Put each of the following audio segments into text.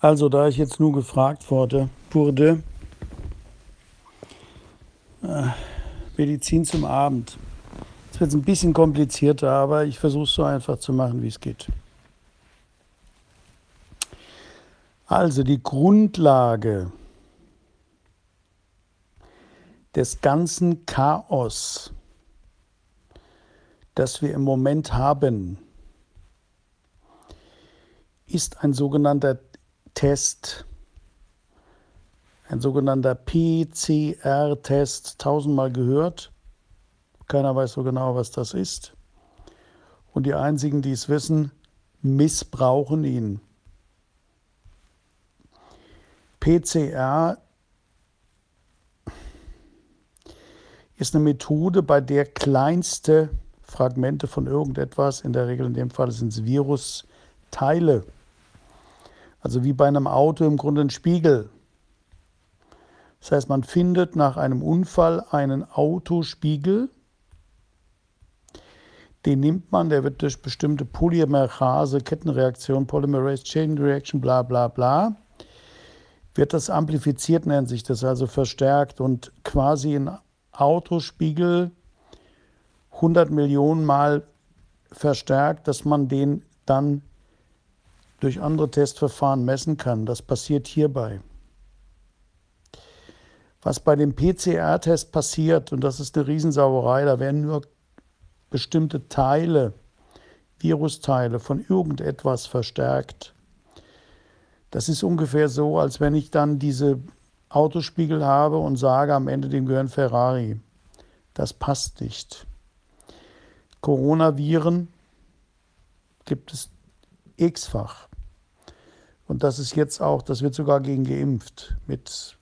Also, da ich jetzt nur gefragt wurde, wurde äh, Medizin zum Abend. Es wird ein bisschen komplizierter, aber ich versuche es so einfach zu machen, wie es geht. Also die Grundlage des ganzen Chaos, das wir im Moment haben, ist ein sogenannter Test, ein sogenannter PCR-Test, tausendmal gehört. Keiner weiß so genau, was das ist. Und die einzigen, die es wissen, missbrauchen ihn. PCR ist eine Methode, bei der kleinste Fragmente von irgendetwas, in der Regel in dem Fall sind es Virusteile, also wie bei einem Auto im Grunde ein Spiegel. Das heißt, man findet nach einem Unfall einen Autospiegel. Den nimmt man, der wird durch bestimmte Polymerase, Kettenreaktion, Polymerase Chain Reaction, bla bla bla, wird das amplifiziert, nennt sich das, also verstärkt und quasi ein Autospiegel 100 Millionen Mal verstärkt, dass man den dann durch andere Testverfahren messen kann. Das passiert hierbei. Was bei dem PCR-Test passiert, und das ist eine Riesensauerei, da werden nur bestimmte Teile, Virusteile von irgendetwas verstärkt. Das ist ungefähr so, als wenn ich dann diese Autospiegel habe und sage am Ende, dem gehören Ferrari. Das passt nicht. Coronaviren gibt es x-fach. Und das ist jetzt auch, das wird sogar gegen geimpft mit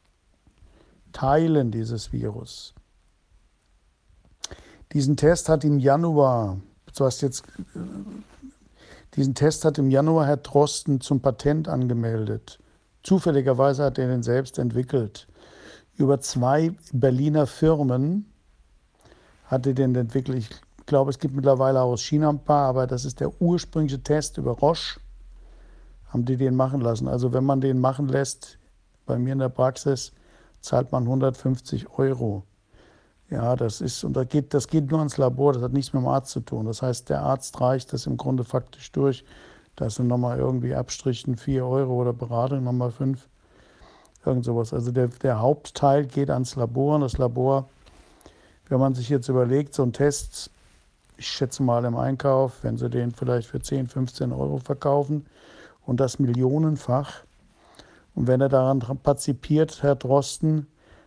Teilen dieses Virus. Diesen Test hat im Januar, du jetzt, diesen Test hat im Januar Herr Drosten zum Patent angemeldet. Zufälligerweise hat er den selbst entwickelt. Über zwei Berliner Firmen hat er den entwickelt. Ich glaube, es gibt mittlerweile auch aus China ein paar, aber das ist der ursprüngliche Test über Roche haben die den machen lassen. Also wenn man den machen lässt, bei mir in der Praxis, zahlt man 150 Euro. Ja, das ist, und das geht, das geht nur ans Labor, das hat nichts mit dem Arzt zu tun. Das heißt, der Arzt reicht das im Grunde faktisch durch. Da sind nochmal irgendwie Abstrichen 4 Euro oder Beratung nochmal 5. Irgend sowas. Also der, der Hauptteil geht ans Labor und das Labor, wenn man sich jetzt überlegt, so ein Test, ich schätze mal im Einkauf, wenn sie den vielleicht für 10, 15 Euro verkaufen, und das millionenfach. Und wenn er daran partizipiert, Herr Drosten,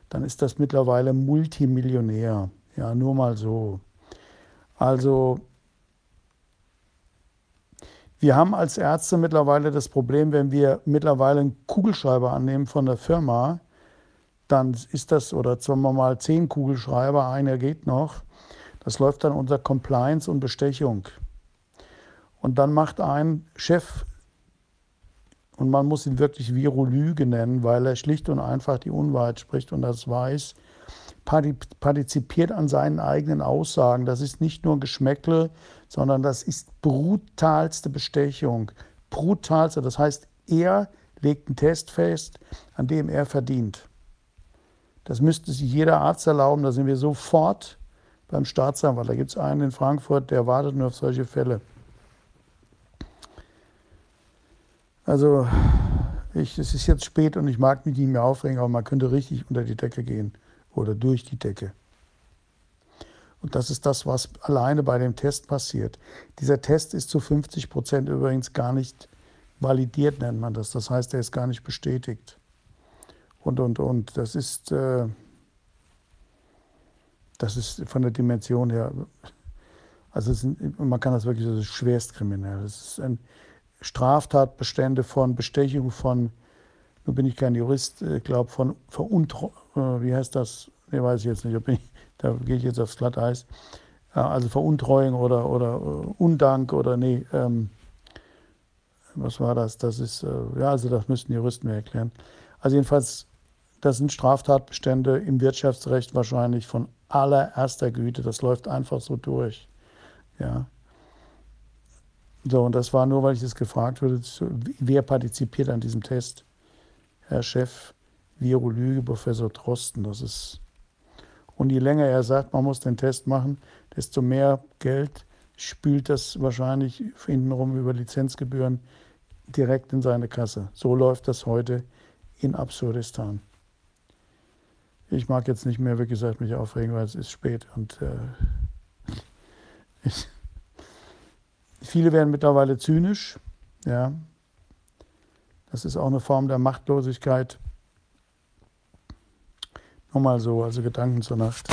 dann ist das mittlerweile Multimillionär. Ja, nur mal so. Also, wir haben als Ärzte mittlerweile das Problem, wenn wir mittlerweile einen Kugelschreiber annehmen von der Firma, dann ist das, oder sagen wir mal zehn Kugelschreiber, einer geht noch, das läuft dann unter Compliance und Bestechung. Und dann macht ein Chef und man muss ihn wirklich Virolüge nennen, weil er schlicht und einfach die Unwahrheit spricht und das weiß, partizipiert an seinen eigenen Aussagen. Das ist nicht nur Geschmäckle, sondern das ist brutalste Bestechung. Brutalste, das heißt, er legt einen Test fest, an dem er verdient. Das müsste sich jeder Arzt erlauben, da sind wir sofort beim Staatsanwalt. Da gibt es einen in Frankfurt, der wartet nur auf solche Fälle. Also, ich, es ist jetzt spät und ich mag mich nicht mehr aufregen, aber man könnte richtig unter die Decke gehen oder durch die Decke. Und das ist das, was alleine bei dem Test passiert. Dieser Test ist zu 50 Prozent übrigens gar nicht validiert, nennt man das. Das heißt, er ist gar nicht bestätigt. Und, und, und. Das ist, äh, das ist von der Dimension her, also ist, man kann das wirklich, das ist schwerstkriminell. Das ist ein, Straftatbestände von Bestechung von, nun bin ich kein Jurist, ich glaube von Veruntreu, äh, wie heißt das? Ne, weiß ich jetzt nicht, ich, da gehe ich jetzt aufs Glatteis. Also Veruntreuung oder, oder äh, Undank oder nee, ähm, was war das? Das ist, äh, ja, also das müssten Juristen mir erklären. Also jedenfalls, das sind Straftatbestände im Wirtschaftsrecht wahrscheinlich von allererster Güte. Das läuft einfach so durch. Ja. So, und das war nur, weil ich das gefragt wurde, wer partizipiert an diesem Test? Herr Chef, Virologe, Professor Drosten, das ist. Und je länger er sagt, man muss den Test machen, desto mehr Geld spült das wahrscheinlich hintenrum über Lizenzgebühren direkt in seine Kasse. So läuft das heute in Absurdistan. Ich mag jetzt nicht mehr, wie gesagt, mich aufregen, weil es ist spät und äh, ich, viele werden mittlerweile zynisch. Ja, das ist auch eine Form der Machtlosigkeit. Nur mal so, also Gedanken zur Nacht.